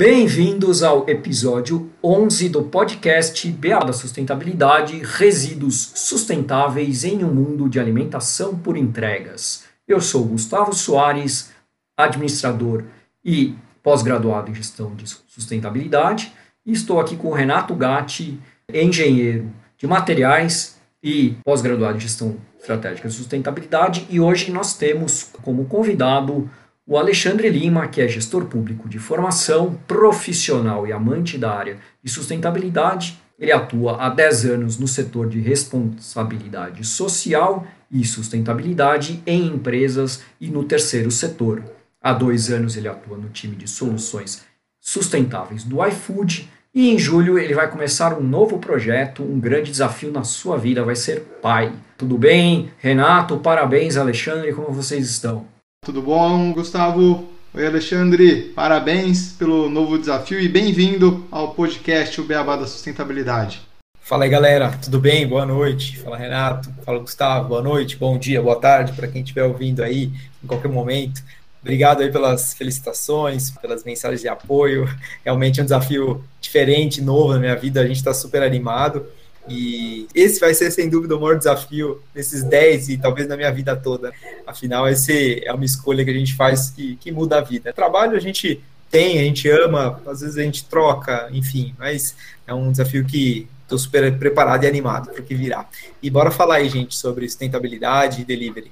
Bem-vindos ao episódio 11 do podcast BA da Sustentabilidade Resíduos Sustentáveis em um Mundo de Alimentação por Entregas. Eu sou Gustavo Soares, administrador e pós-graduado em Gestão de Sustentabilidade, e estou aqui com o Renato Gatti, engenheiro de materiais e pós-graduado em Gestão Estratégica de Sustentabilidade, e hoje nós temos como convidado o Alexandre Lima, que é gestor público de formação, profissional e amante da área de sustentabilidade, ele atua há 10 anos no setor de responsabilidade social e sustentabilidade em empresas e no terceiro setor. Há dois anos ele atua no time de soluções sustentáveis do iFood e em julho ele vai começar um novo projeto, um grande desafio na sua vida, vai ser pai. Tudo bem? Renato, parabéns, Alexandre, como vocês estão? Tudo bom, Gustavo? Oi, Alexandre. Parabéns pelo novo desafio e bem-vindo ao podcast O Beabá da Sustentabilidade. Fala aí, galera. Tudo bem? Boa noite. Fala, Renato. Fala, Gustavo. Boa noite, bom dia, boa tarde para quem estiver ouvindo aí em qualquer momento. Obrigado aí pelas felicitações, pelas mensagens de apoio. Realmente é um desafio diferente, novo na minha vida. A gente está super animado. E esse vai ser, sem dúvida, o maior desafio nesses 10 e talvez na minha vida toda. Afinal, esse é uma escolha que a gente faz que, que muda a vida. Trabalho a gente tem, a gente ama, às vezes a gente troca, enfim, mas é um desafio que estou super preparado e animado para o que virá. E bora falar aí, gente, sobre sustentabilidade e delivery.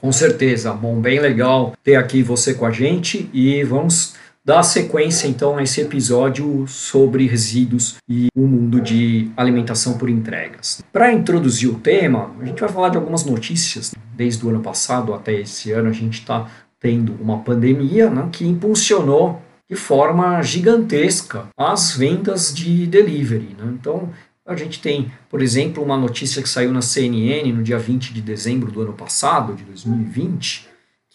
Com certeza, bom, bem legal ter aqui você com a gente e vamos dar sequência então a esse episódio sobre resíduos e o mundo de alimentação por entregas. Para introduzir o tema, a gente vai falar de algumas notícias. Desde o ano passado até esse ano, a gente está tendo uma pandemia né, que impulsionou de forma gigantesca as vendas de delivery. Né? Então, a gente tem, por exemplo, uma notícia que saiu na CNN no dia 20 de dezembro do ano passado, de 2020,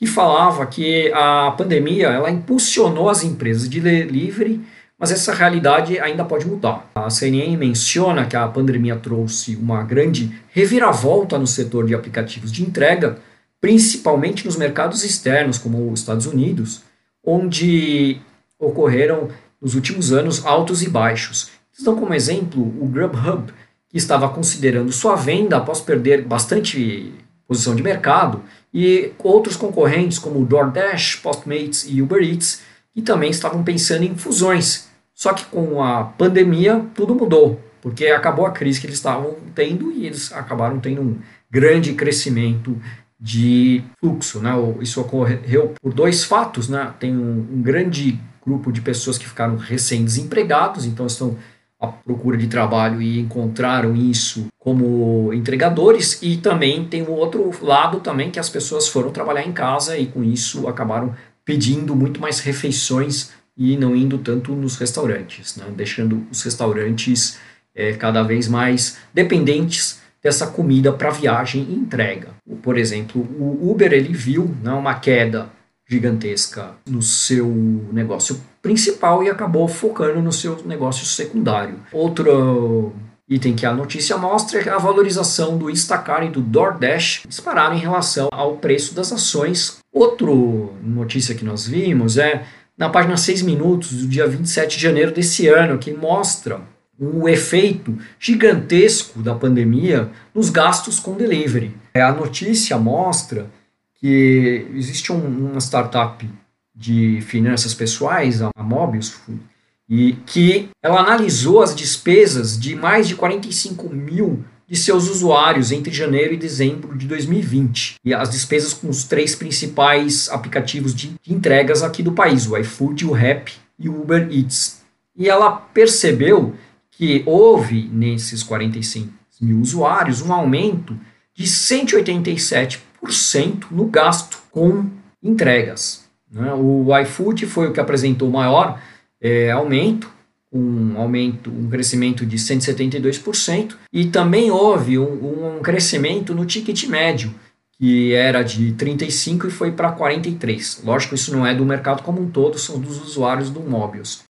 que falava que a pandemia ela impulsionou as empresas de delivery, mas essa realidade ainda pode mudar. A CNN menciona que a pandemia trouxe uma grande reviravolta no setor de aplicativos de entrega, principalmente nos mercados externos, como os Estados Unidos, onde ocorreram nos últimos anos altos e baixos. Então, como exemplo, o Grubhub, que estava considerando sua venda após perder bastante posição de mercado, e outros concorrentes como o DoorDash, Postmates e Uber Eats, que também estavam pensando em fusões. Só que com a pandemia tudo mudou, porque acabou a crise que eles estavam tendo e eles acabaram tendo um grande crescimento de fluxo. Né? Isso ocorreu por dois fatos. Né? Tem um, um grande grupo de pessoas que ficaram recém-desempregados, então estão à procura de trabalho e encontraram isso como entregadores e também tem o outro lado também que as pessoas foram trabalhar em casa e com isso acabaram pedindo muito mais refeições e não indo tanto nos restaurantes, né? deixando os restaurantes é, cada vez mais dependentes dessa comida para viagem e entrega. Por exemplo, o Uber ele viu né, uma queda gigantesca no seu negócio principal e acabou focando no seu negócio secundário. Outro item que a notícia mostra é a valorização do Instacart e do DoorDash dispararam em relação ao preço das ações. Outra notícia que nós vimos é na página 6 minutos do dia 27 de janeiro desse ano, que mostra um efeito gigantesco da pandemia nos gastos com delivery. A notícia mostra que existe um, uma startup de finanças pessoais, a Mobius, e que ela analisou as despesas de mais de 45 mil de seus usuários entre janeiro e dezembro de 2020. E as despesas com os três principais aplicativos de entregas aqui do país, o iFood, o Rap e o Uber Eats. E ela percebeu que houve nesses 45 mil usuários um aumento de 187% no gasto com entregas. Né? O iFood foi o que apresentou maior é, aumento, um aumento, um crescimento de 172%, e também houve um, um crescimento no ticket médio, que era de 35 e foi para 43. Lógico, isso não é do mercado como um todo, são dos usuários do Mobius.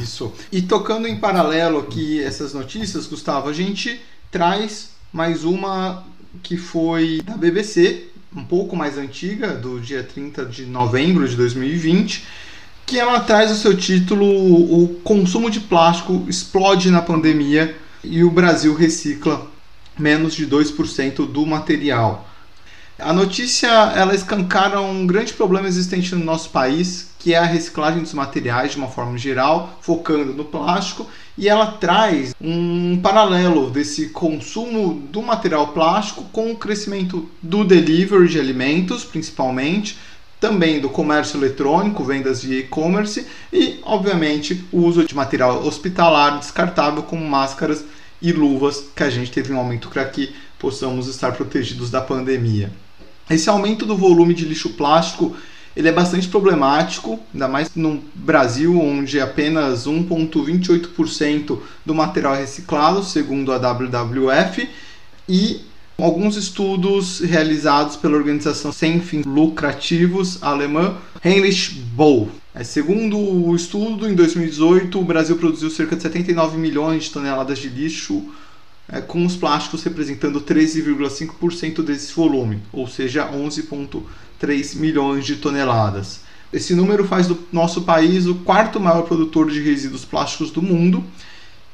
Isso. E tocando em paralelo aqui essas notícias, Gustavo, a gente traz mais uma que foi da BBC, um pouco mais antiga, do dia 30 de novembro de 2020, que ela traz o seu título O consumo de plástico explode na pandemia e o Brasil recicla menos de 2% do material. A notícia ela escancara um grande problema existente no nosso país, que é a reciclagem dos materiais de uma forma geral, focando no plástico, e ela traz um paralelo desse consumo do material plástico com o crescimento do delivery de alimentos, principalmente, também do comércio eletrônico, vendas via e-commerce e, obviamente, o uso de material hospitalar descartável como máscaras e luvas, que a gente teve um aumento para que possamos estar protegidos da pandemia. Esse aumento do volume de lixo plástico ele é bastante problemático, ainda mais no Brasil, onde apenas 1,28% do material é reciclado, segundo a WWF, e alguns estudos realizados pela organização sem fins lucrativos alemã Heinrich Boll. É, segundo o estudo, em 2018, o Brasil produziu cerca de 79 milhões de toneladas de lixo é, com os plásticos representando 13,5% desse volume, ou seja, 11,3 milhões de toneladas. Esse número faz do nosso país o quarto maior produtor de resíduos plásticos do mundo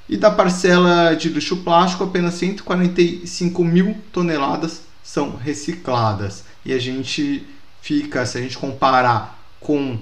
e da parcela de lixo plástico, apenas 145 mil toneladas são recicladas. E a gente fica, se a gente comparar com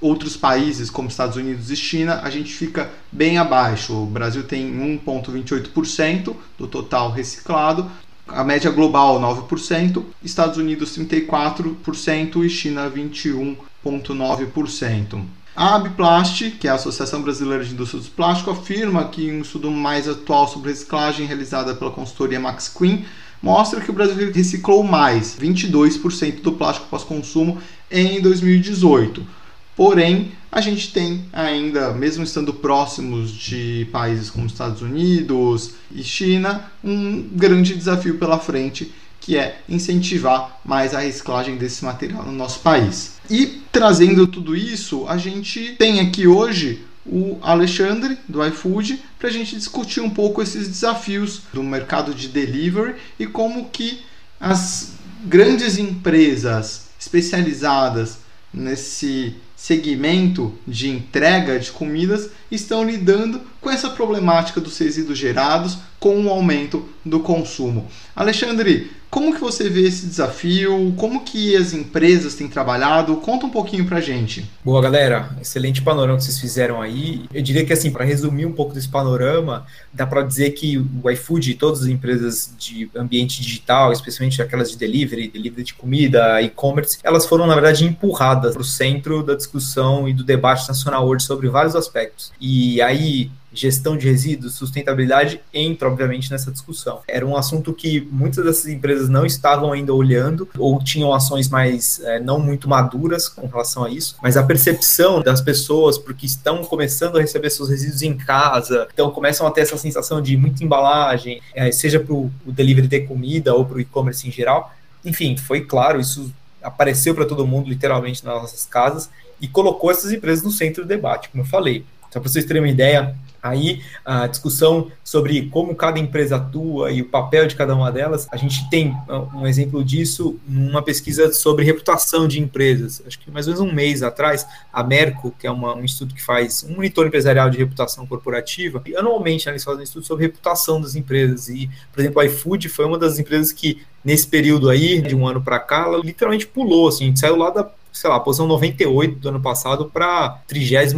outros países como Estados Unidos e China, a gente fica bem abaixo. O Brasil tem 1,28% do total reciclado, a média global 9%, Estados Unidos 34% e China 21,9%. A Abiplast, que é a Associação Brasileira de Indústria do Plástico, afirma que um estudo mais atual sobre reciclagem realizada pela consultoria Max Queen mostra que o Brasil reciclou mais, 22% do plástico pós-consumo em 2018. Porém, a gente tem ainda, mesmo estando próximos de países como Estados Unidos e China, um grande desafio pela frente, que é incentivar mais a reciclagem desse material no nosso país. E trazendo tudo isso, a gente tem aqui hoje o Alexandre do iFood para a gente discutir um pouco esses desafios do mercado de delivery e como que as grandes empresas especializadas nesse segmento de entrega de comidas estão lidando com essa problemática dos resíduos gerados com o aumento do consumo. Alexandre, como que você vê esse desafio? Como que as empresas têm trabalhado? Conta um pouquinho pra gente. Boa, galera. Excelente panorama que vocês fizeram aí. Eu diria que, assim, para resumir um pouco desse panorama, dá para dizer que o iFood e todas as empresas de ambiente digital, especialmente aquelas de delivery, delivery de comida, e-commerce, elas foram, na verdade, empurradas para o centro da discussão e do debate nacional hoje sobre vários aspectos. E aí, gestão de resíduos, sustentabilidade entra, obviamente, nessa discussão. Era um assunto que muitas dessas empresas não estavam ainda olhando ou tinham ações mais é, não muito maduras com relação a isso, mas a percepção das pessoas, porque estão começando a receber seus resíduos em casa, então começam a ter essa sensação de muita embalagem, é, seja para o delivery de comida ou para o e-commerce em geral. Enfim, foi claro, isso apareceu para todo mundo, literalmente, nas nossas casas, e colocou essas empresas no centro do debate, como eu falei. Só para vocês terem uma ideia, Aí a discussão sobre como cada empresa atua e o papel de cada uma delas, a gente tem uh, um exemplo disso numa pesquisa sobre reputação de empresas. Acho que mais ou menos um mês atrás, a Merco, que é uma, um instituto que faz um monitor empresarial de reputação corporativa, e anualmente né, eles fazem um estudo sobre reputação das empresas. E, por exemplo, a iFood foi uma das empresas que, nesse período aí, de um ano para cá, ela literalmente pulou, assim, a gente saiu lá da sei lá, posição 98 do ano passado para 38,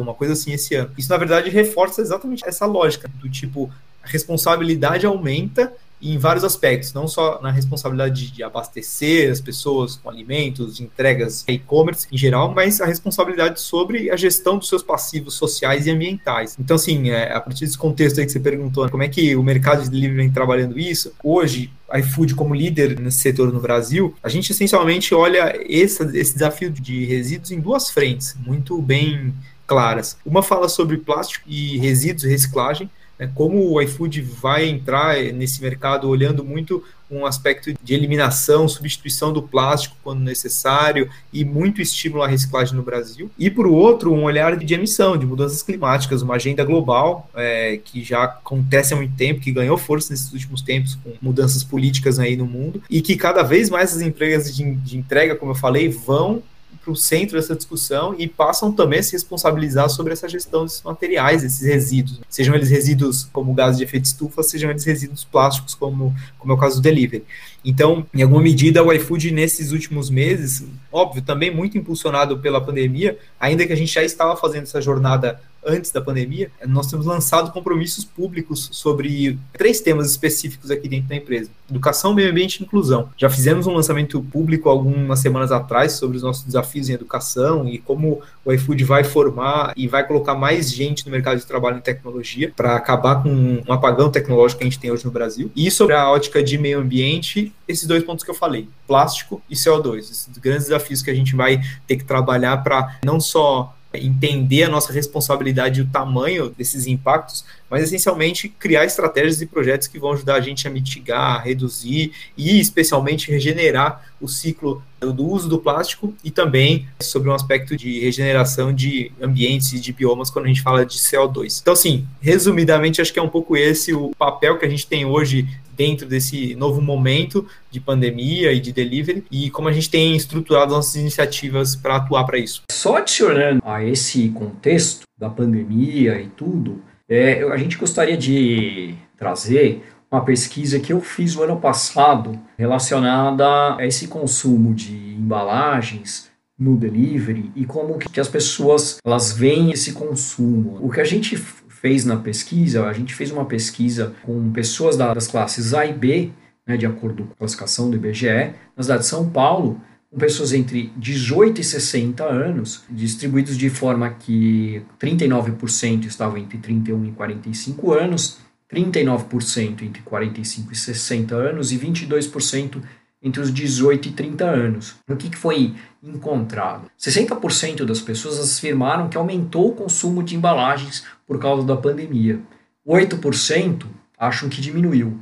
uma coisa assim esse ano. Isso, na verdade, reforça exatamente essa lógica do tipo, a responsabilidade aumenta em vários aspectos, não só na responsabilidade de, abastecer as pessoas com alimentos, entregas, e-commerce em geral, mas a responsabilidade sobre a gestão dos seus passivos sociais e ambientais. Então, assim, é, a partir desse contexto aí que você perguntou, como é que o mercado de delivery vem trabalhando isso, hoje iFood como líder nesse setor no Brasil, a gente essencialmente olha esse, esse desafio de resíduos em duas frentes, muito bem claras. Uma fala sobre plástico e resíduos e reciclagem, né, como o iFood vai entrar nesse mercado olhando muito um aspecto de eliminação, substituição do plástico quando necessário e muito estímulo à reciclagem no Brasil. E, por outro, um olhar de emissão, de mudanças climáticas, uma agenda global é, que já acontece há muito tempo, que ganhou força nesses últimos tempos com mudanças políticas aí no mundo e que cada vez mais as empresas de, de entrega, como eu falei, vão para o centro dessa discussão e passam também a se responsabilizar sobre essa gestão desses materiais, esses resíduos, sejam eles resíduos como gases de efeito estufa, sejam eles resíduos plásticos, como, como é o caso do delivery. Então, em alguma medida, o iFood nesses últimos meses, óbvio, também muito impulsionado pela pandemia, ainda que a gente já estava fazendo essa jornada antes da pandemia, nós temos lançado compromissos públicos sobre três temas específicos aqui dentro da empresa: educação, meio ambiente e inclusão. Já fizemos um lançamento público algumas semanas atrás sobre os nossos desafios em educação e como o iFood vai formar e vai colocar mais gente no mercado de trabalho em tecnologia para acabar com um apagão tecnológico que a gente tem hoje no Brasil. E sobre a ótica de meio ambiente, esses dois pontos que eu falei, plástico e CO2, esses grandes desafios que a gente vai ter que trabalhar para não só entender a nossa responsabilidade e o tamanho desses impactos, mas essencialmente criar estratégias e projetos que vão ajudar a gente a mitigar, reduzir e especialmente regenerar o ciclo do uso do plástico e também sobre um aspecto de regeneração de ambientes e de biomas quando a gente fala de CO2. Então, assim, resumidamente, acho que é um pouco esse o papel que a gente tem hoje dentro desse novo momento de pandemia e de delivery e como a gente tem estruturado nossas iniciativas para atuar para isso. Só adicionando a esse contexto da pandemia e tudo, é, a gente gostaria de trazer uma pesquisa que eu fiz no ano passado relacionada a esse consumo de embalagens no delivery e como que as pessoas elas veem esse consumo. O que a gente fez na pesquisa, a gente fez uma pesquisa com pessoas das classes A e B, né, de acordo com a classificação do IBGE, na cidade de São Paulo, com pessoas entre 18 e 60 anos, distribuídos de forma que 39% estavam entre 31 e 45 anos, 39% entre 45 e 60 anos e 22% entre os 18 e 30 anos. O que, que foi encontrado? 60% das pessoas afirmaram que aumentou o consumo de embalagens por causa da pandemia. 8% acham que diminuiu.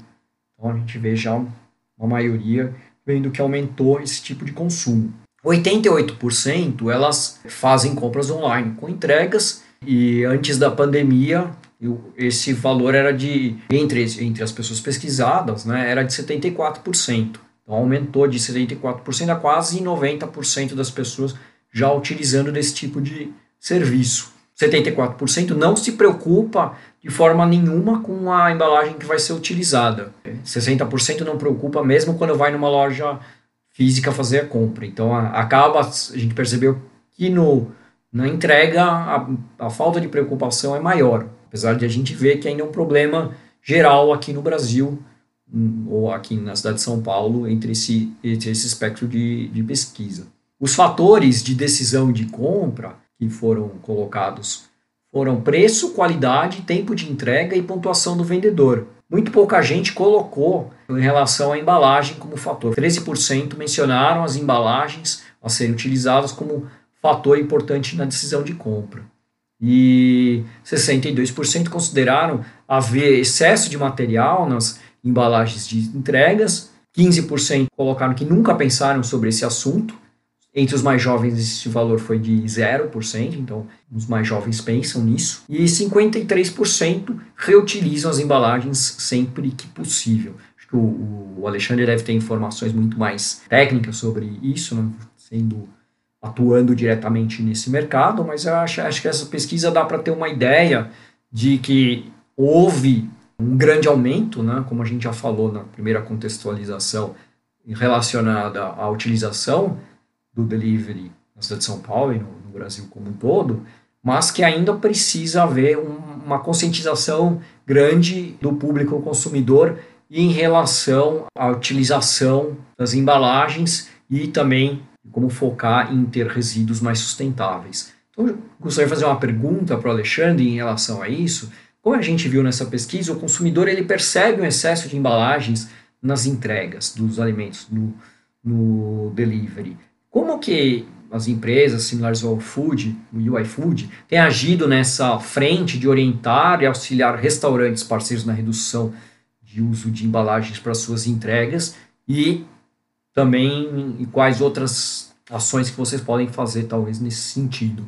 Então a gente vê já uma maioria vendo que aumentou esse tipo de consumo. 88% elas fazem compras online com entregas e antes da pandemia esse valor era de entre, entre as pessoas pesquisadas, né, era de 74%. Então aumentou de 74% a quase 90% das pessoas já utilizando desse tipo de serviço. 74% não se preocupa de forma nenhuma com a embalagem que vai ser utilizada. 60% não preocupa mesmo quando vai numa loja física fazer a compra. Então acaba, a gente percebeu que no, na entrega a, a falta de preocupação é maior. Apesar de a gente ver que ainda é um problema geral aqui no Brasil ou aqui na cidade de São Paulo, entre esse, entre esse espectro de, de pesquisa. Os fatores de decisão de compra que foram colocados foram preço, qualidade, tempo de entrega e pontuação do vendedor. Muito pouca gente colocou em relação à embalagem como fator. 13% mencionaram as embalagens a serem utilizadas como fator importante na decisão de compra. E 62% consideraram haver excesso de material nas embalagens de entregas, 15% colocaram que nunca pensaram sobre esse assunto. Entre os mais jovens, esse valor foi de 0%, então os mais jovens pensam nisso. E 53% reutilizam as embalagens sempre que possível. Acho que o, o Alexandre deve ter informações muito mais técnicas sobre isso, né? sendo atuando diretamente nesse mercado, mas eu acho, acho que essa pesquisa dá para ter uma ideia de que houve um grande aumento, né, como a gente já falou na primeira contextualização, relacionada à utilização do delivery na cidade de São Paulo e no, no Brasil como um todo, mas que ainda precisa haver um, uma conscientização grande do público consumidor em relação à utilização das embalagens e também como focar em ter resíduos mais sustentáveis. Então, eu gostaria de fazer uma pergunta para o Alexandre em relação a isso. Como a gente viu nessa pesquisa, o consumidor ele percebe um excesso de embalagens nas entregas dos alimentos no, no delivery. Como que as empresas similares ao Food, o UI Food, têm agido nessa frente de orientar e auxiliar restaurantes parceiros na redução de uso de embalagens para suas entregas e também e quais outras ações que vocês podem fazer talvez nesse sentido.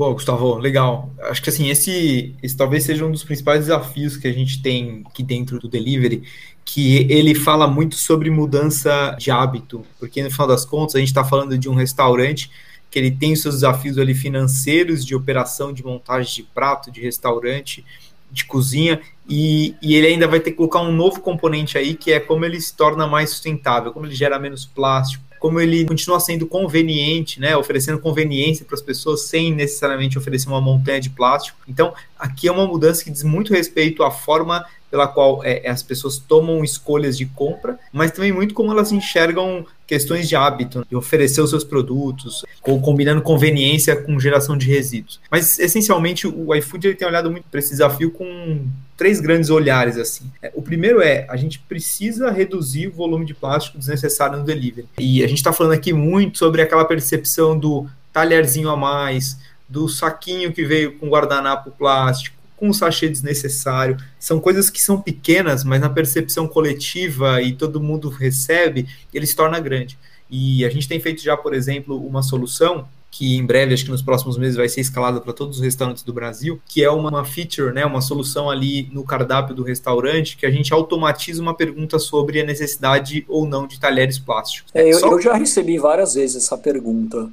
Bom, Gustavo, legal. Acho que assim, esse, esse talvez seja um dos principais desafios que a gente tem aqui dentro do delivery, que ele fala muito sobre mudança de hábito, porque no final das contas a gente está falando de um restaurante que ele tem seus desafios ali financeiros, de operação, de montagem de prato, de restaurante, de cozinha, e, e, ele ainda vai ter que colocar um novo componente aí, que é como ele se torna mais sustentável, como ele gera menos plástico, como ele continua sendo conveniente, né, oferecendo conveniência para as pessoas sem necessariamente oferecer uma montanha de plástico. Então, aqui é uma mudança que diz muito respeito à forma pela qual é, as pessoas tomam escolhas de compra, mas também muito como elas enxergam questões de hábito, de oferecer os seus produtos, ou combinando conveniência com geração de resíduos. Mas, essencialmente, o iFood ele tem olhado muito para esse desafio com três grandes olhares. assim. É, o primeiro é, a gente precisa reduzir o volume de plástico desnecessário no delivery. E a gente está falando aqui muito sobre aquela percepção do talherzinho a mais, do saquinho que veio com guardanapo plástico, com um sachê desnecessário. São coisas que são pequenas, mas na percepção coletiva e todo mundo recebe, ele se torna grande. E a gente tem feito já, por exemplo, uma solução que em breve, acho que nos próximos meses, vai ser escalada para todos os restaurantes do Brasil, que é uma, feature, né, uma solução ali no cardápio do restaurante, que a gente automatiza uma pergunta sobre a necessidade ou não de talheres plásticos. É, eu, Só... eu já recebi várias vezes essa pergunta.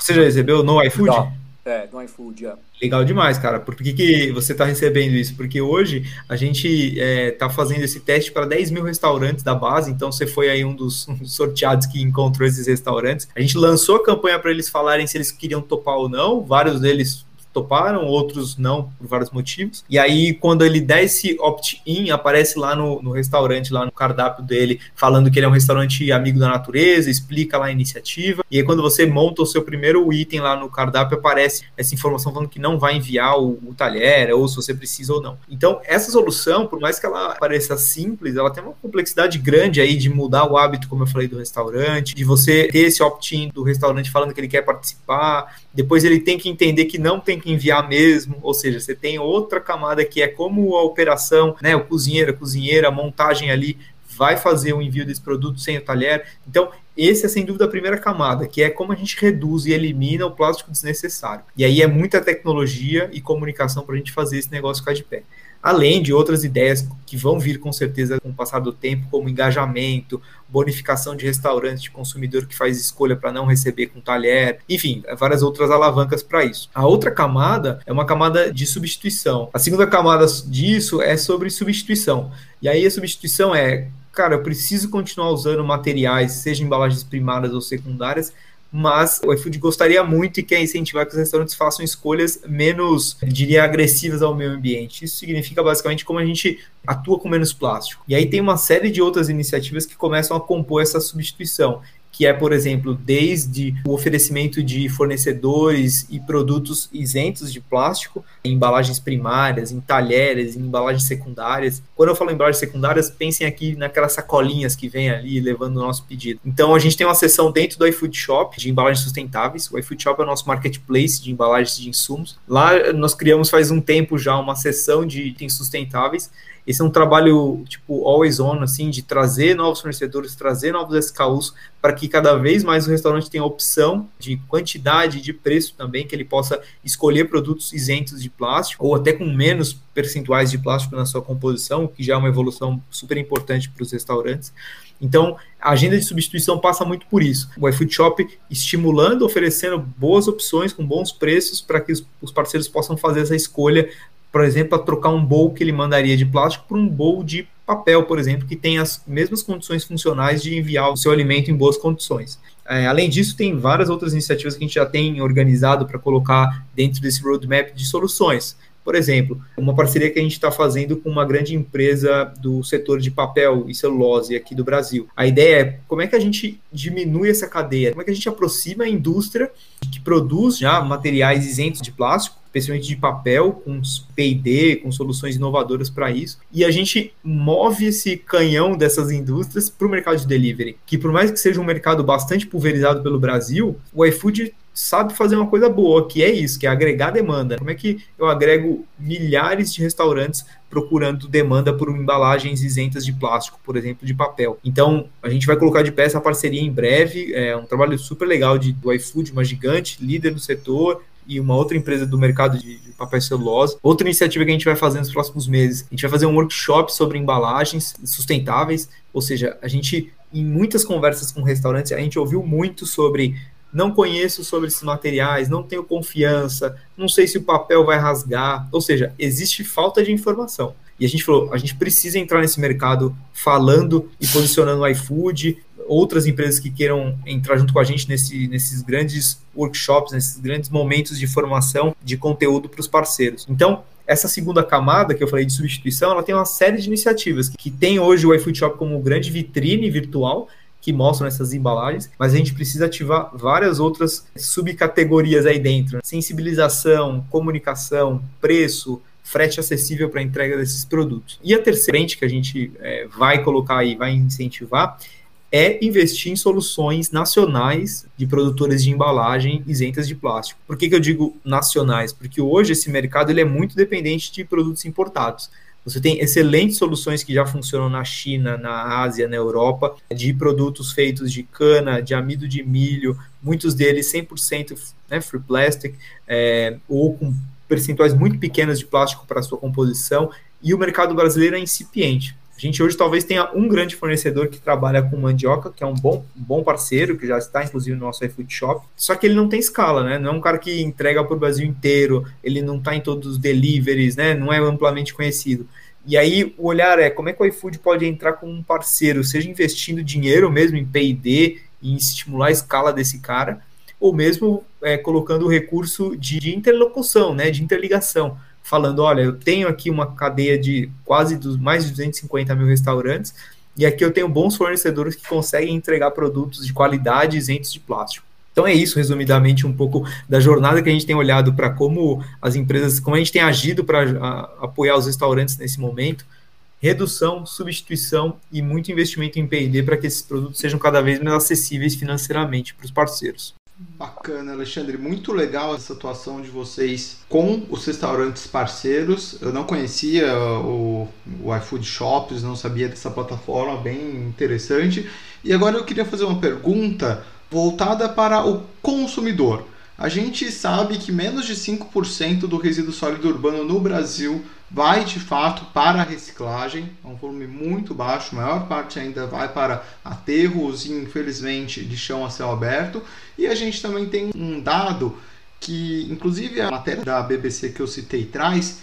Você já recebeu no iFood? Já. É, no iFood, é. Legal demais, cara. Por que, que você está recebendo isso? Porque hoje a gente está é, fazendo esse teste para 10 mil restaurantes da base, então você foi aí um dos, um dos sorteados que encontrou esses restaurantes. A gente lançou a campanha para eles falarem se eles queriam topar ou não, vários deles toparam, outros não, por vários motivos. E aí, quando ele dá esse opt-in, aparece lá no, no restaurante, lá no cardápio dele, falando que ele é um restaurante amigo da natureza, explica lá a iniciativa. E aí, quando você monta o seu primeiro item lá no cardápio, aparece essa informação falando que não vai enviar o, o talher, ou se você precisa ou não. Então, essa solução, por mais que ela pareça simples, ela tem uma complexidade grande aí de mudar o hábito, como eu falei, do restaurante, de você ter esse opt-in do restaurante falando que ele quer participar, depois ele tem que entender que não tem que enviar mesmo, ou seja, você tem outra camada que é como a operação, né, o cozinheiro, a cozinheira, a montagem ali vai fazer o envio desse produto sem o talher. Então, esse é sem dúvida a primeira camada, que é como a gente reduz e elimina o plástico desnecessário. E aí é muita tecnologia e comunicação para a gente fazer esse negócio ficar de pé além de outras ideias que vão vir com certeza com o passar do tempo, como engajamento, bonificação de restaurante de consumidor que faz escolha para não receber com talher, enfim, várias outras alavancas para isso. A outra camada é uma camada de substituição. A segunda camada disso é sobre substituição. E aí a substituição é cara, eu preciso continuar usando materiais, seja embalagens primárias ou secundárias, mas o iFood gostaria muito e quer incentivar que os restaurantes façam escolhas menos, diria, agressivas ao meio ambiente. Isso significa basicamente como a gente atua com menos plástico. E aí tem uma série de outras iniciativas que começam a compor essa substituição que é, por exemplo, desde o oferecimento de fornecedores e produtos isentos de plástico, em embalagens primárias, em talheres, em embalagens secundárias. Quando eu falo em embalagens secundárias, pensem aqui naquelas sacolinhas que vem ali levando o nosso pedido. Então, a gente tem uma seção dentro do iFood Shop de embalagens sustentáveis. O iFood Shop é o nosso marketplace de embalagens de insumos. Lá nós criamos faz um tempo já uma seção de itens sustentáveis esse é um trabalho, tipo, always on, assim, de trazer novos fornecedores, trazer novos SKUs, para que cada vez mais o restaurante tenha opção de quantidade, de preço também, que ele possa escolher produtos isentos de plástico, ou até com menos percentuais de plástico na sua composição, que já é uma evolução super importante para os restaurantes. Então, a agenda de substituição passa muito por isso. O iFood Shop estimulando, oferecendo boas opções com bons preços para que os parceiros possam fazer essa escolha por exemplo, a trocar um bowl que ele mandaria de plástico por um bowl de papel, por exemplo, que tem as mesmas condições funcionais de enviar o seu alimento em boas condições. É, além disso, tem várias outras iniciativas que a gente já tem organizado para colocar dentro desse roadmap de soluções. Por exemplo, uma parceria que a gente está fazendo com uma grande empresa do setor de papel e celulose aqui do Brasil. A ideia é como é que a gente diminui essa cadeia, como é que a gente aproxima a indústria que produz já materiais isentos de plástico especialmente de papel, com P&D, com soluções inovadoras para isso. E a gente move esse canhão dessas indústrias para o mercado de delivery, que por mais que seja um mercado bastante pulverizado pelo Brasil, o iFood sabe fazer uma coisa boa, que é isso, que é agregar demanda. Como é que eu agrego milhares de restaurantes procurando demanda por embalagens isentas de plástico, por exemplo, de papel. Então, a gente vai colocar de pé essa parceria em breve, é um trabalho super legal de, do iFood, uma gigante, líder no setor, e uma outra empresa do mercado de, de papel celulose. Outra iniciativa que a gente vai fazer nos próximos meses, a gente vai fazer um workshop sobre embalagens sustentáveis, ou seja, a gente, em muitas conversas com restaurantes, a gente ouviu muito sobre não conheço sobre esses materiais, não tenho confiança, não sei se o papel vai rasgar. Ou seja, existe falta de informação. E a gente falou, a gente precisa entrar nesse mercado falando e posicionando o iFood, outras empresas que queiram entrar junto com a gente nesse, nesses grandes workshops, nesses grandes momentos de formação de conteúdo para os parceiros. Então, essa segunda camada que eu falei de substituição, ela tem uma série de iniciativas que tem hoje o iFood Shop como grande vitrine virtual, que mostram essas embalagens, mas a gente precisa ativar várias outras subcategorias aí dentro: sensibilização, comunicação, preço, frete acessível para entrega desses produtos. E a terceira frente que a gente é, vai colocar aí, vai incentivar, é investir em soluções nacionais de produtores de embalagem isentas de plástico. Por que, que eu digo nacionais? Porque hoje esse mercado ele é muito dependente de produtos importados. Você tem excelentes soluções que já funcionam na China, na Ásia, na Europa, de produtos feitos de cana, de amido de milho, muitos deles 100% né, free plastic, é, ou com percentuais muito pequenas de plástico para sua composição, e o mercado brasileiro é incipiente. A gente hoje talvez tenha um grande fornecedor que trabalha com mandioca, que é um bom, um bom parceiro, que já está inclusive no nosso iFood Shop, só que ele não tem escala, né? Não é um cara que entrega para o Brasil inteiro, ele não está em todos os deliveries, né? Não é amplamente conhecido. E aí o olhar é como é que o iFood pode entrar como um parceiro, seja investindo dinheiro mesmo em P&D em estimular a escala desse cara, ou mesmo é, colocando o recurso de interlocução, né, de interligação falando, olha, eu tenho aqui uma cadeia de quase dos, mais de 250 mil restaurantes, e aqui eu tenho bons fornecedores que conseguem entregar produtos de qualidade isentos de plástico. Então é isso, resumidamente, um pouco da jornada que a gente tem olhado para como as empresas, como a gente tem agido para apoiar os restaurantes nesse momento. Redução, substituição e muito investimento em PD para que esses produtos sejam cada vez mais acessíveis financeiramente para os parceiros. Bacana, Alexandre. Muito legal essa atuação de vocês com os restaurantes parceiros. Eu não conhecia o, o iFood Shops, não sabia dessa plataforma, bem interessante. E agora eu queria fazer uma pergunta voltada para o consumidor. A gente sabe que menos de 5% do resíduo sólido urbano no Brasil vai de fato para a reciclagem, é um volume muito baixo, a maior parte ainda vai para aterros e infelizmente de chão a céu aberto. E a gente também tem um dado que, inclusive, a matéria da BBC que eu citei traz,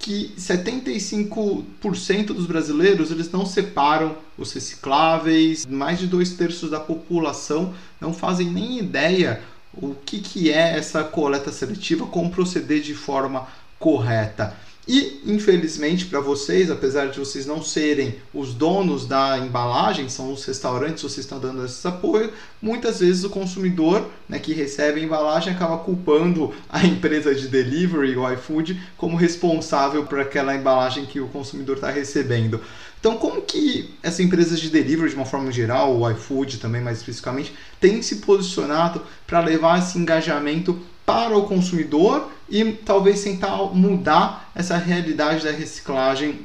que 75% dos brasileiros eles não separam os recicláveis, mais de dois terços da população não fazem nem ideia o que, que é essa coleta seletiva, como proceder de forma correta. E, infelizmente, para vocês, apesar de vocês não serem os donos da embalagem, são os restaurantes, vocês estão dando esse apoio, muitas vezes o consumidor né, que recebe a embalagem acaba culpando a empresa de delivery, o iFood, como responsável por aquela embalagem que o consumidor está recebendo. Então, como que essa empresa de delivery, de uma forma geral, o iFood também mais especificamente, tem se posicionado para levar esse engajamento para o consumidor e talvez tentar mudar essa realidade da reciclagem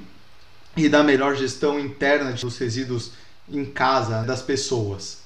e da melhor gestão interna dos resíduos em casa das pessoas.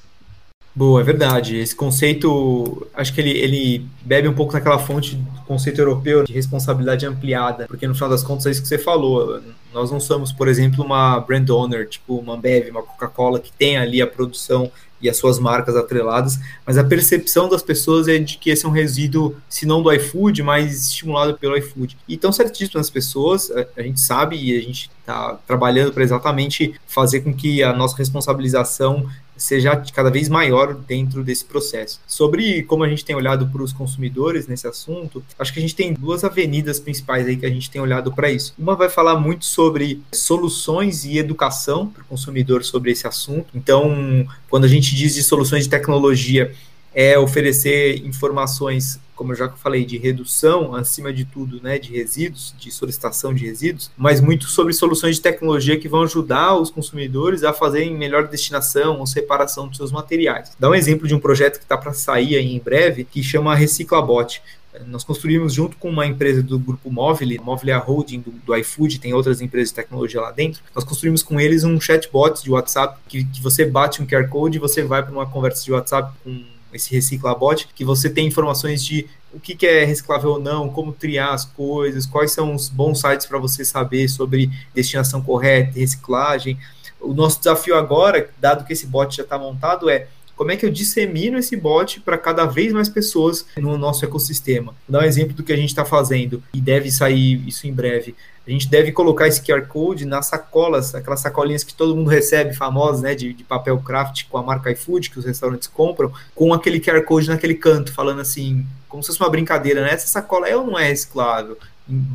Boa, é verdade. Esse conceito, acho que ele, ele bebe um pouco naquela fonte do conceito europeu de responsabilidade ampliada, porque no final das contas é isso que você falou. Nós não somos, por exemplo, uma brand owner, tipo uma Ambev, uma Coca-Cola, que tem ali a produção e as suas marcas atreladas, mas a percepção das pessoas é de que esse é um resíduo, se não do iFood, mas estimulado pelo iFood. E tão certíssimo as pessoas, a gente sabe e a gente está trabalhando para exatamente fazer com que a nossa responsabilização seja cada vez maior dentro desse processo. Sobre como a gente tem olhado para os consumidores nesse assunto, acho que a gente tem duas avenidas principais aí que a gente tem olhado para isso. Uma vai falar muito sobre soluções e educação para o consumidor sobre esse assunto. Então, quando a gente diz de soluções de tecnologia, é oferecer informações como eu já falei, de redução, acima de tudo, né, de resíduos, de solicitação de resíduos, mas muito sobre soluções de tecnologia que vão ajudar os consumidores a fazerem melhor destinação ou separação dos seus materiais. Dá um exemplo de um projeto que está para sair aí em breve, que chama Reciclabot. Nós construímos junto com uma empresa do grupo Móvel, Móvel é a holding do, do, iFood, tem outras empresas de tecnologia lá dentro. Nós construímos com eles um chatbot de WhatsApp que, que você bate um QR Code e você vai para uma conversa de WhatsApp com esse Reciclabot, que você tem informações de o que, que, é reciclável ou não, como triar as coisas, quais são os bons sites para você saber sobre destinação correta, reciclagem. O nosso desafio agora, dado que esse bot já está montado, é como é que eu dissemino esse bot para cada vez mais pessoas no nosso ecossistema. Vou dar um exemplo do que a gente está fazendo e deve sair isso em breve. A gente deve colocar esse QR Code nas sacolas, aquelas sacolinhas que todo mundo recebe, famosas, né, de, de papel craft com a marca iFood, que os restaurantes compram, com aquele QR Code naquele canto, falando assim, como se fosse uma brincadeira, né? Essa sacola é ou não é reciclável?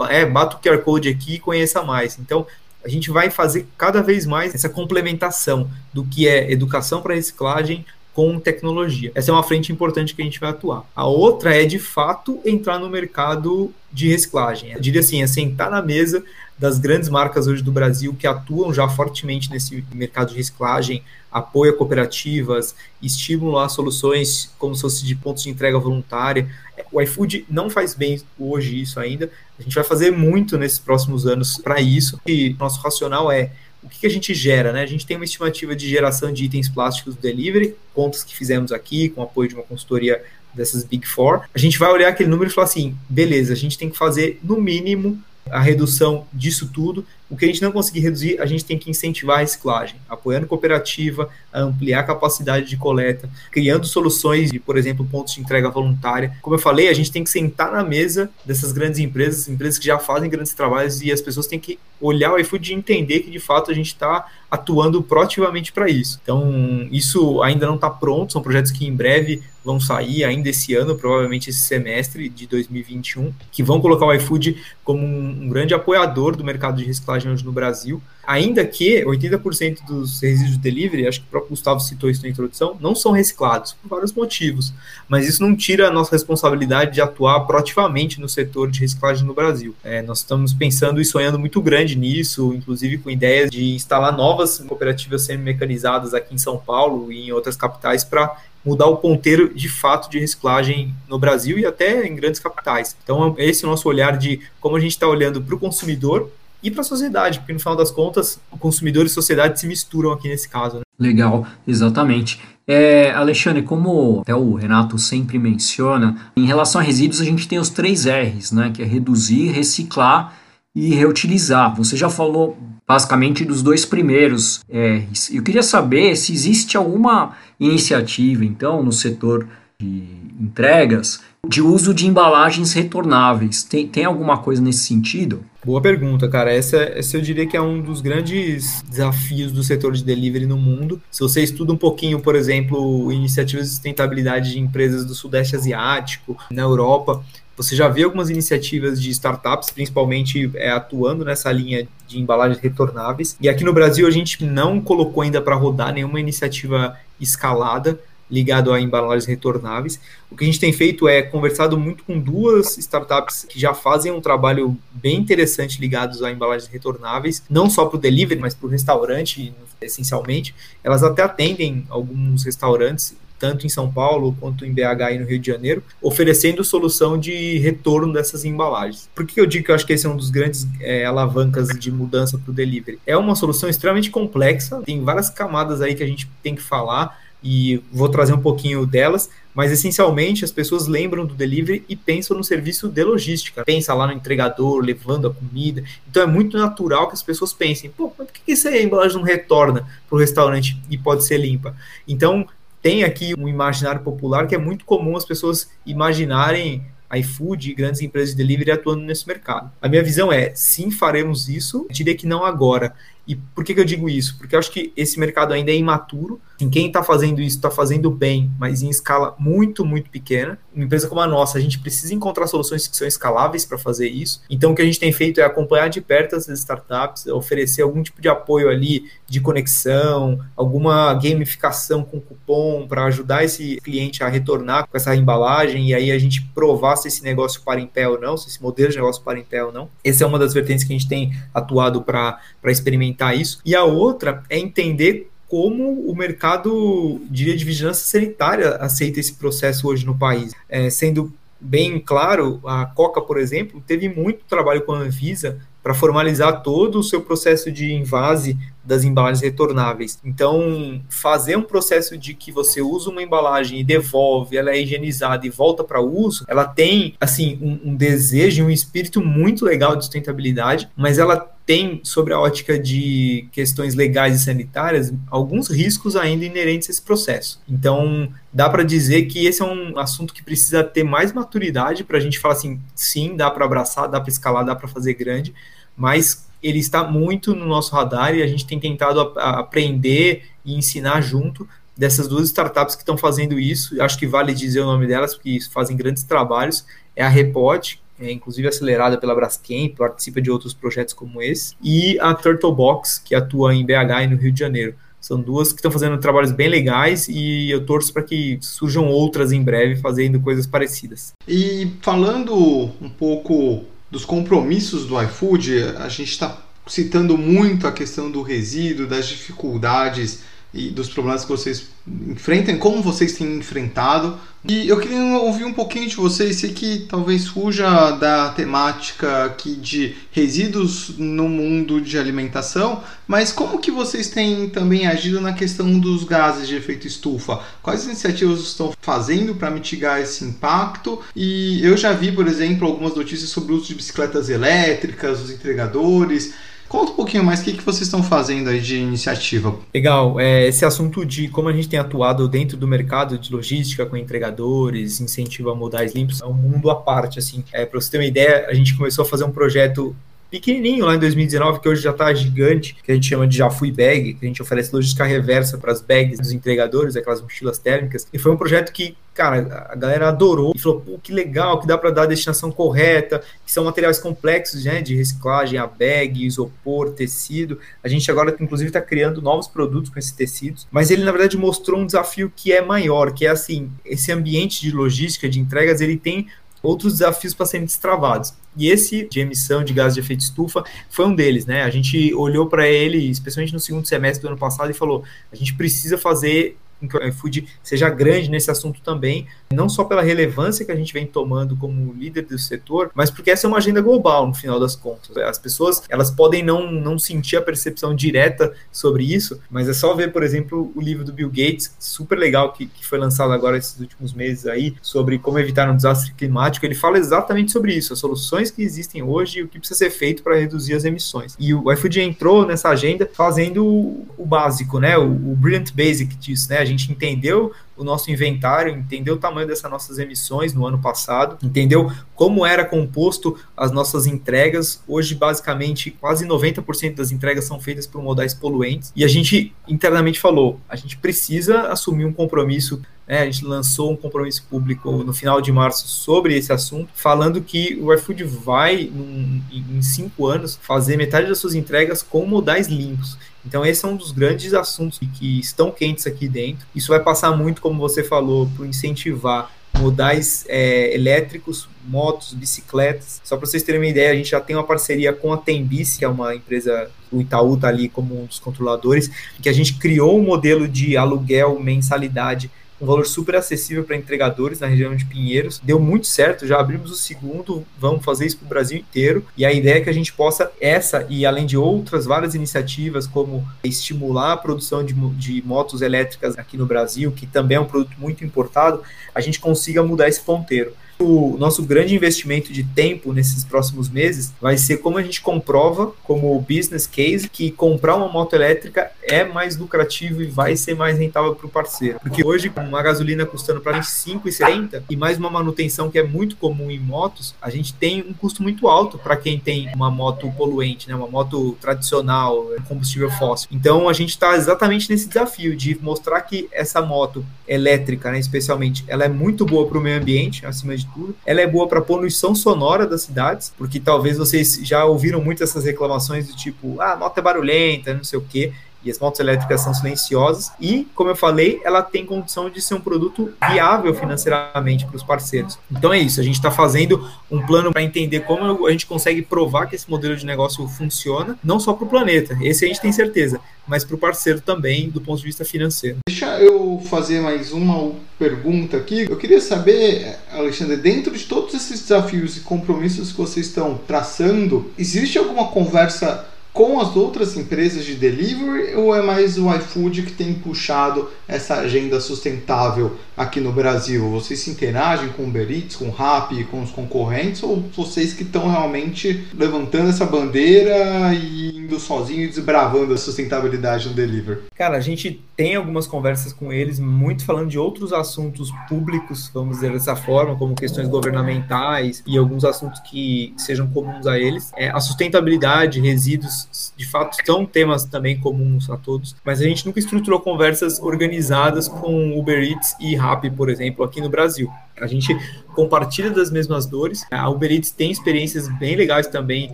É, bata o QR Code aqui e conheça mais. Então, a gente vai fazer cada vez mais essa complementação do que é educação para reciclagem com tecnologia. Essa é uma frente importante que a gente vai atuar. A outra é, de fato, entrar no mercado de reciclagem. Eu diria assim, é sentar na mesa das grandes marcas hoje do Brasil que atuam já fortemente nesse mercado de reciclagem, apoio a cooperativas, estímulo a soluções como se fosse de pontos de entrega voluntária. O iFood não faz bem hoje isso ainda. A gente vai fazer muito nesses próximos anos para isso. E nosso racional é o que, que, a gente gera, né? A gente tem uma estimativa de geração de itens plásticos do delivery, contas que fizemos aqui, com apoio de uma consultoria dessas Big Four. A gente vai olhar aquele número e falar assim: beleza, a gente tem que fazer no mínimo a redução disso tudo. O que a gente não conseguir reduzir, a gente tem que incentivar a reciclagem, apoiando cooperativa, ampliar a capacidade de coleta, criando soluções de, por exemplo, pontos de entrega voluntária. Como eu falei, a gente tem que sentar na mesa dessas grandes empresas, empresas que já fazem grandes trabalhos, e as pessoas têm que olhar o iFood e entender que, de fato, a gente está atuando proativamente para isso. Então, isso ainda não está pronto, são projetos que em breve vão sair, ainda esse ano, provavelmente esse semestre de 2021, que vão colocar o iFood como um, um grande apoiador do mercado de reciclagem hoje no Brasil. Ainda que 80% dos resíduos de delivery, acho que o próprio Gustavo citou isso na introdução, não são reciclados, por vários motivos. Mas isso não tira a nossa responsabilidade de atuar proativamente no setor de reciclagem no Brasil. É, nós estamos pensando e sonhando muito grande nisso, inclusive com ideias de instalar novas cooperativas semi-mecanizadas aqui em São Paulo e em outras capitais para mudar o ponteiro de fato de reciclagem no Brasil e até em grandes capitais. Então, esse é o nosso olhar de como a gente está olhando para o consumidor e para a sociedade, porque no final das contas, o consumidor e sociedade se misturam aqui nesse caso. Né? Legal, exatamente. É, Alexandre, como até o Renato sempre menciona, em relação a resíduos a gente tem os três R's, né, que é reduzir, reciclar e reutilizar. Você já falou basicamente dos dois primeiros R's. Eu queria saber se existe alguma iniciativa, então, no setor de entregas, de uso de embalagens retornáveis. Tem, tem alguma coisa nesse sentido? Boa pergunta, cara. Essa, essa eu diria que é um dos grandes desafios do setor de delivery no mundo. Se você estuda um pouquinho, por exemplo, iniciativas de sustentabilidade de empresas do Sudeste Asiático, na Europa, você já vê algumas iniciativas de startups, principalmente é, atuando nessa linha de embalagens retornáveis. E aqui no Brasil a gente não colocou ainda para rodar nenhuma iniciativa escalada ligado a embalagens retornáveis. O que a gente tem feito é conversado muito com duas startups que já fazem um trabalho bem interessante ligados a embalagens retornáveis, não só para o delivery, mas para o restaurante, essencialmente. Elas até atendem alguns restaurantes tanto em São Paulo quanto em BH e no Rio de Janeiro, oferecendo solução de retorno dessas embalagens. Por que eu digo que eu acho que esse é um dos grandes é, alavancas de mudança para o delivery? É uma solução extremamente complexa, tem várias camadas aí que a gente tem que falar e vou trazer um pouquinho delas, mas essencialmente as pessoas lembram do delivery e pensam no serviço de logística. Pensa lá no entregador, levando a comida. Então é muito natural que as pessoas pensem, pô, por que, que essa embalagem não retorna para o restaurante e pode ser limpa? Então tem aqui um imaginário popular que é muito comum as pessoas imaginarem iFood e grandes empresas de delivery atuando nesse mercado. A minha visão é, sim, faremos isso. Eu diria que não agora. E por que, que eu digo isso? Porque eu acho que esse mercado ainda é imaturo. Em quem está fazendo isso está fazendo bem, mas em escala muito, muito pequena. Uma empresa como a nossa, a gente precisa encontrar soluções que são escaláveis para fazer isso. Então, o que a gente tem feito é acompanhar de perto essas startups, oferecer algum tipo de apoio ali de conexão, alguma gamificação com cupom para ajudar esse cliente a retornar com essa embalagem e aí a gente provar se esse negócio para em pé ou não, se esse modelo de negócio para em pé ou não. Essa é uma das vertentes que a gente tem atuado para experimentar isso. E a outra é entender como o mercado de, de vigilância sanitária aceita esse processo hoje no país. É, sendo bem claro, a Coca, por exemplo, teve muito trabalho com a Anvisa para formalizar todo o seu processo de invase das embalagens retornáveis. Então, fazer um processo de que você usa uma embalagem e devolve, ela é higienizada e volta para uso, ela tem assim um, um desejo, um espírito muito legal de sustentabilidade, mas ela tem sobre a ótica de questões legais e sanitárias alguns riscos ainda inerentes a esse processo. Então, dá para dizer que esse é um assunto que precisa ter mais maturidade para a gente falar assim, sim, dá para abraçar, dá para escalar, dá para fazer grande, mas ele está muito no nosso radar e a gente tem tentado aprender e ensinar junto dessas duas startups que estão fazendo isso. Acho que vale dizer o nome delas, porque fazem grandes trabalhos. É a Repod, é, inclusive acelerada pela Braskem, participa de outros projetos como esse, e a Turtle Box, que atua em BH e no Rio de Janeiro. São duas que estão fazendo trabalhos bem legais e eu torço para que surjam outras em breve fazendo coisas parecidas. E falando um pouco dos compromissos do iFood, a gente está citando muito a questão do resíduo, das dificuldades e dos problemas que vocês enfrentam, como vocês têm enfrentado. E eu queria ouvir um pouquinho de vocês, sei que talvez fuja da temática aqui de resíduos no mundo de alimentação, mas como que vocês têm também agido na questão dos gases de efeito estufa? Quais iniciativas estão fazendo para mitigar esse impacto? E eu já vi, por exemplo, algumas notícias sobre o uso de bicicletas elétricas, os entregadores. Conta um pouquinho mais o que, que vocês estão fazendo aí de iniciativa. Legal, é, esse assunto de como a gente tem atuado dentro do mercado de logística com entregadores, incentivo a modais limpos, é um mundo à parte, assim. É, Para você ter uma ideia, a gente começou a fazer um projeto pequenininho lá em 2019, que hoje já está gigante, que a gente chama de Já Fui Bag, que a gente oferece logística reversa para as bags dos entregadores, aquelas mochilas térmicas. E foi um projeto que, cara, a galera adorou e falou, pô, que legal, que dá para dar a destinação correta, que são materiais complexos, né, de reciclagem, a bag, isopor, tecido. A gente agora, inclusive, está criando novos produtos com esses tecidos, mas ele, na verdade, mostrou um desafio que é maior, que é assim, esse ambiente de logística, de entregas, ele tem outros desafios para serem destravados. E esse de emissão de gás de efeito estufa foi um deles, né? A gente olhou para ele, especialmente no segundo semestre do ano passado, e falou: a gente precisa fazer com que o iFood seja grande nesse assunto também, não só pela relevância que a gente vem tomando como líder do setor, mas porque essa é uma agenda global, no final das contas. As pessoas, elas podem não, não sentir a percepção direta sobre isso, mas é só ver, por exemplo, o livro do Bill Gates, super legal, que, que foi lançado agora esses últimos meses aí, sobre como evitar um desastre climático. Ele fala exatamente sobre isso, as soluções que existem hoje e o que precisa ser feito para reduzir as emissões. E o iFood entrou nessa agenda fazendo o, o básico, né? O, o Brilliant Basic disso, né? Gente entendeu o nosso inventário, entendeu o tamanho dessas nossas emissões no ano passado, entendeu como era composto as nossas entregas. Hoje, basicamente, quase 90% das entregas são feitas por modais poluentes. E a gente internamente falou: a gente precisa assumir um compromisso é, a gente lançou um compromisso público no final de março sobre esse assunto, falando que o iFood vai, num, em cinco anos, fazer metade das suas entregas com modais limpos. Então, esse é um dos grandes assuntos que estão quentes aqui dentro. Isso vai passar muito, como você falou, por incentivar modais é, elétricos, motos, bicicletas. Só para vocês terem uma ideia, a gente já tem uma parceria com a Tembice, que é uma empresa, o Itaú está ali como um dos controladores, que a gente criou um modelo de aluguel mensalidade um valor super acessível para entregadores na região de Pinheiros. Deu muito certo, já abrimos o segundo, vamos fazer isso para o Brasil inteiro. E a ideia é que a gente possa, essa e além de outras várias iniciativas, como estimular a produção de, de motos elétricas aqui no Brasil, que também é um produto muito importado, a gente consiga mudar esse ponteiro o nosso grande investimento de tempo nesses próximos meses vai ser como a gente comprova, como business case, que comprar uma moto elétrica é mais lucrativo e vai ser mais rentável para o parceiro. Porque hoje, com uma gasolina custando para a gente 5,70 e mais uma manutenção que é muito comum em motos, a gente tem um custo muito alto para quem tem uma moto poluente, né? uma moto tradicional, combustível fóssil. Então a gente está exatamente nesse desafio de mostrar que essa moto elétrica, né, especialmente, ela é muito boa para o meio ambiente, acima de tudo. Ela é boa para poluição sonora das cidades, porque talvez vocês já ouviram muito essas reclamações do tipo, ah, a moto é barulhenta, não sei o quê e as motos elétricas são silenciosas e, como eu falei, ela tem condição de ser um produto viável financeiramente para os parceiros. Então é isso, a gente está fazendo um plano para entender como a gente consegue provar que esse modelo de negócio funciona, não só para o planeta, esse a gente tem certeza, mas para o parceiro também, do ponto de vista financeiro. Deixa eu fazer mais uma pergunta aqui. Eu queria saber, Alexandre, dentro de todos esses desafios e compromissos que vocês estão traçando, existe alguma conversa com as outras empresas de delivery ou é mais o iFood que tem puxado essa agenda sustentável aqui no Brasil? Vocês se interagem com o Uber Eats, com o Rappi, com os concorrentes ou vocês que estão realmente levantando essa bandeira e indo sozinho e desbravando a sustentabilidade no delivery? Cara, a gente tem algumas conversas com eles, muito falando de outros assuntos públicos, vamos dizer dessa forma, como questões governamentais e alguns assuntos que sejam comuns a eles. É, a sustentabilidade, resíduos de fato são temas também comuns a todos, mas a gente nunca estruturou conversas organizadas com Uber Eats e Rappi, por exemplo, aqui no Brasil. A gente compartilha das mesmas dores. A Uber Eats tem experiências bem legais também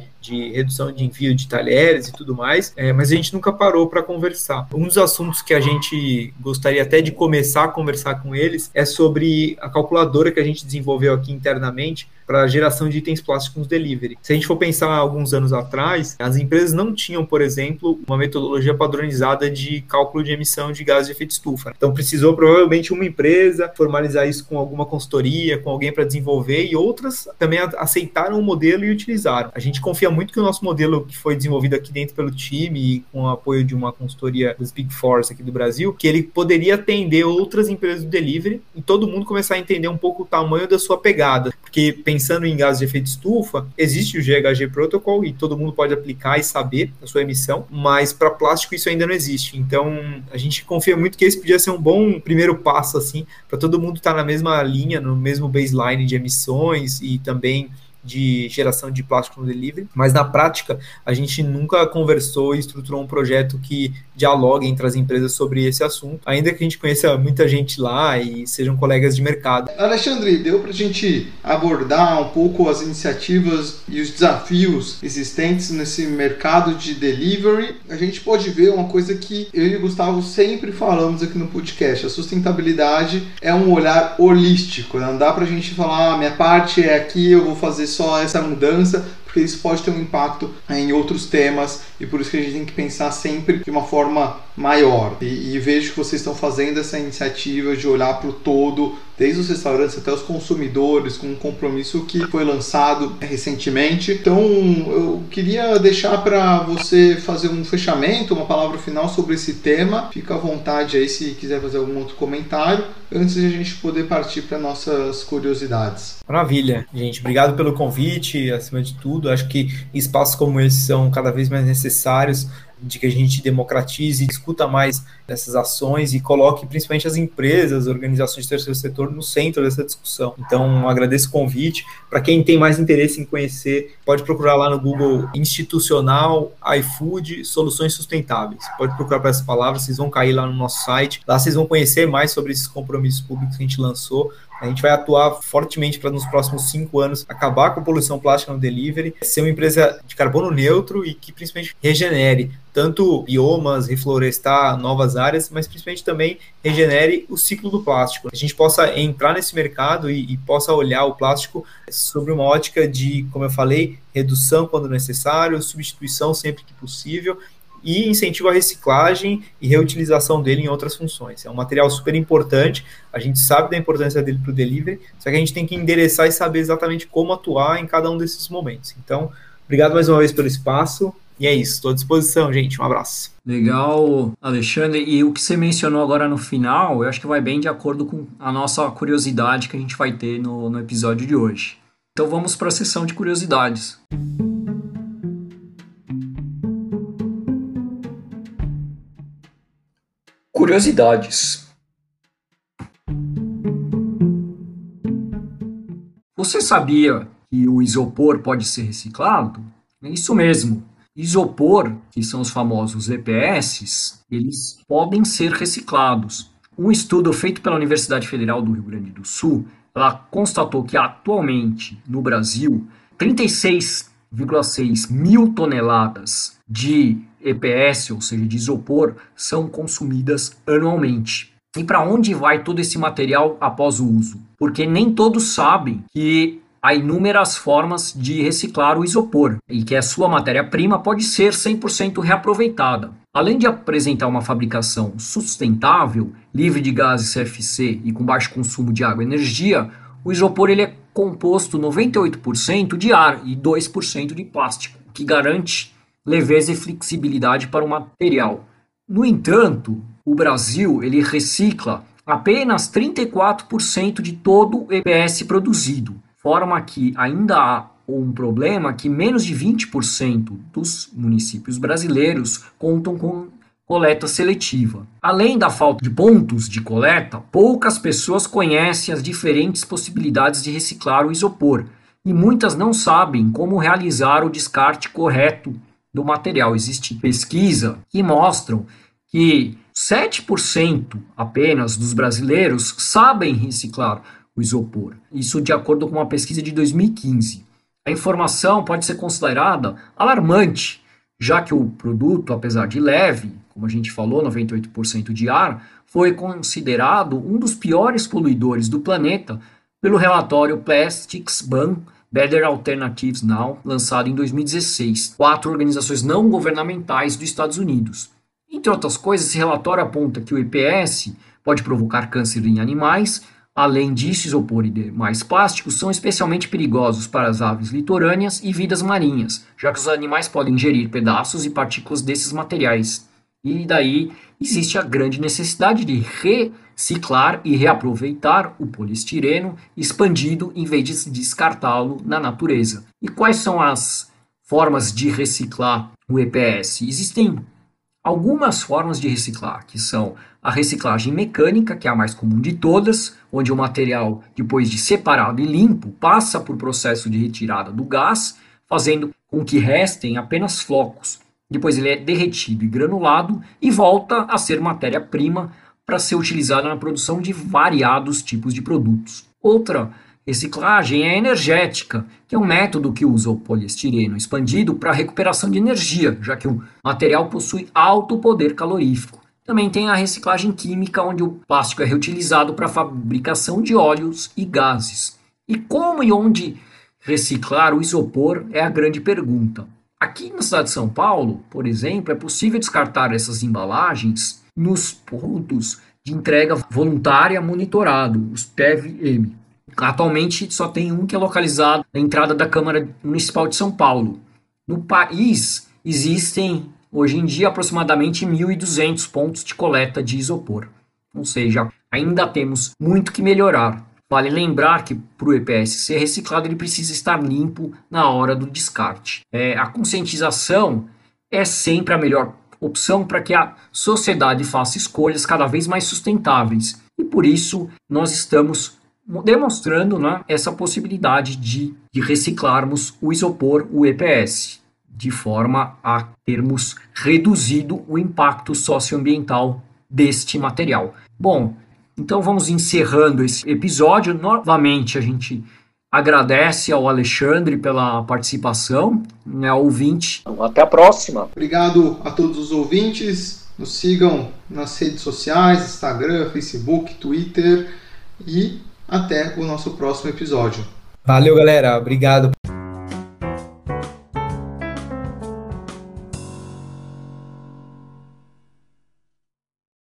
de redução de envio de talheres e tudo mais, é, mas a gente nunca parou para conversar. Um dos assuntos que a gente gostaria até de começar a conversar com eles é sobre a calculadora que a gente desenvolveu aqui internamente para geração de itens plásticos delivery. Se a gente for pensar alguns anos atrás, as empresas não tinham, por exemplo, uma metodologia padronizada de cálculo de emissão de gases de efeito estufa. Então precisou provavelmente uma empresa formalizar isso com alguma consultoria, com alguém para desenvolver e outras também aceitaram o modelo e utilizaram. A gente confia muito que o nosso modelo que foi desenvolvido aqui dentro pelo time e com o apoio de uma consultoria dos Big Force aqui do Brasil, que ele poderia atender outras empresas do delivery e todo mundo começar a entender um pouco o tamanho da sua pegada. Porque em gases de efeito estufa, existe o GHG Protocol e todo mundo pode aplicar e saber a sua emissão, mas para plástico isso ainda não existe. Então a gente confia muito que esse podia ser um bom primeiro passo assim para todo mundo estar tá na mesma linha, no mesmo baseline de emissões e também de geração de plástico no delivery, mas na prática a gente nunca conversou e estruturou um projeto que dialogue entre as empresas sobre esse assunto, ainda que a gente conheça muita gente lá e sejam colegas de mercado. Alexandre, deu para a gente abordar um pouco as iniciativas e os desafios existentes nesse mercado de delivery. A gente pode ver uma coisa que eu e o Gustavo sempre falamos aqui no podcast: a sustentabilidade é um olhar holístico. Não dá para a gente falar, ah, minha parte é aqui, eu vou fazer só essa mudança, porque isso pode ter um impacto em outros temas e por isso que a gente tem que pensar sempre de uma forma maior. E, e vejo que vocês estão fazendo essa iniciativa de olhar para o todo, desde os restaurantes até os consumidores, com um compromisso que foi lançado recentemente. Então, eu queria deixar para você fazer um fechamento, uma palavra final sobre esse tema. Fica à vontade aí se quiser fazer algum outro comentário, antes de a gente poder partir para nossas curiosidades. Maravilha, gente. Obrigado pelo convite, acima de tudo. Acho que espaços como esse são cada vez mais necessários de que a gente democratize, discuta mais dessas ações e coloque principalmente as empresas, organizações de terceiro setor no centro dessa discussão. Então, agradeço o convite. Para quem tem mais interesse em conhecer, pode procurar lá no Google Institucional iFood Soluções Sustentáveis. Pode procurar para essas palavras, vocês vão cair lá no nosso site. Lá vocês vão conhecer mais sobre esses compromissos públicos que a gente lançou a gente vai atuar fortemente para nos próximos cinco anos acabar com a poluição plástica no delivery, ser uma empresa de carbono neutro e que principalmente regenere tanto biomas, reflorestar novas áreas, mas principalmente também regenere o ciclo do plástico. A gente possa entrar nesse mercado e, e possa olhar o plástico sobre uma ótica de, como eu falei, redução quando necessário, substituição sempre que possível e incentivo a reciclagem e reutilização dele em outras funções. É um material super importante, a gente sabe da importância dele para o delivery, só que a gente tem que endereçar e saber exatamente como atuar em cada um desses momentos. Então, obrigado mais uma vez pelo espaço. E é isso, estou à disposição, gente. Um abraço. Legal, Alexandre. E o que você mencionou agora no final, eu acho que vai bem de acordo com a nossa curiosidade que a gente vai ter no, no episódio de hoje. Então vamos para a sessão de curiosidades. curiosidades. Você sabia que o isopor pode ser reciclado? É isso mesmo. Isopor, que são os famosos EPS, eles podem ser reciclados. Um estudo feito pela Universidade Federal do Rio Grande do Sul, ela constatou que atualmente no Brasil 36,6 mil toneladas de EPS, ou seja, de isopor, são consumidas anualmente. E para onde vai todo esse material após o uso? Porque nem todos sabem que há inúmeras formas de reciclar o isopor e que a sua matéria-prima pode ser 100% reaproveitada. Além de apresentar uma fabricação sustentável, livre de gases CFC e com baixo consumo de água e energia, o isopor ele é composto 98% de ar e 2% de plástico, que garante leveza e flexibilidade para o material. No entanto, o Brasil ele recicla apenas 34% de todo o EPS produzido, forma que ainda há um problema que menos de 20% dos municípios brasileiros contam com coleta seletiva. Além da falta de pontos de coleta, poucas pessoas conhecem as diferentes possibilidades de reciclar o isopor e muitas não sabem como realizar o descarte correto do material. Existe pesquisa que mostram que 7% apenas dos brasileiros sabem reciclar o isopor. Isso de acordo com uma pesquisa de 2015. A informação pode ser considerada alarmante, já que o produto, apesar de leve, como a gente falou, 98% de ar, foi considerado um dos piores poluidores do planeta pelo relatório Plastics Ban Better Alternatives Now, lançado em 2016, quatro organizações não governamentais dos Estados Unidos. Entre outras coisas, esse relatório aponta que o EPS pode provocar câncer em animais, além disso, isopor demais plásticos são especialmente perigosos para as aves litorâneas e vidas marinhas, já que os animais podem ingerir pedaços e partículas desses materiais. E daí existe a grande necessidade de reciclar e reaproveitar o poliestireno expandido em vez de descartá-lo na natureza. E quais são as formas de reciclar o EPS? Existem algumas formas de reciclar, que são a reciclagem mecânica, que é a mais comum de todas, onde o material, depois de separado e limpo, passa por processo de retirada do gás, fazendo com que restem apenas flocos. Depois ele é derretido e granulado e volta a ser matéria-prima para ser utilizada na produção de variados tipos de produtos. Outra reciclagem é energética, que é um método que usa o poliestireno expandido para recuperação de energia, já que o material possui alto poder calorífico. Também tem a reciclagem química, onde o plástico é reutilizado para a fabricação de óleos e gases. E como e onde reciclar o isopor é a grande pergunta. Aqui na cidade de São Paulo, por exemplo, é possível descartar essas embalagens nos pontos de entrega voluntária monitorado, os PEV-M. Atualmente só tem um que é localizado na entrada da Câmara Municipal de São Paulo. No país existem hoje em dia aproximadamente 1.200 pontos de coleta de isopor. Ou seja, ainda temos muito que melhorar. Vale lembrar que para o EPS ser reciclado ele precisa estar limpo na hora do descarte. É, a conscientização é sempre a melhor opção para que a sociedade faça escolhas cada vez mais sustentáveis. E por isso nós estamos demonstrando né, essa possibilidade de, de reciclarmos o isopor, o EPS, de forma a termos reduzido o impacto socioambiental deste material. Bom, então vamos encerrando esse episódio. Novamente a gente agradece ao Alexandre pela participação, né, ouvinte. Até a próxima. Obrigado a todos os ouvintes. Nos sigam nas redes sociais, Instagram, Facebook, Twitter e até o nosso próximo episódio. Valeu, galera. Obrigado.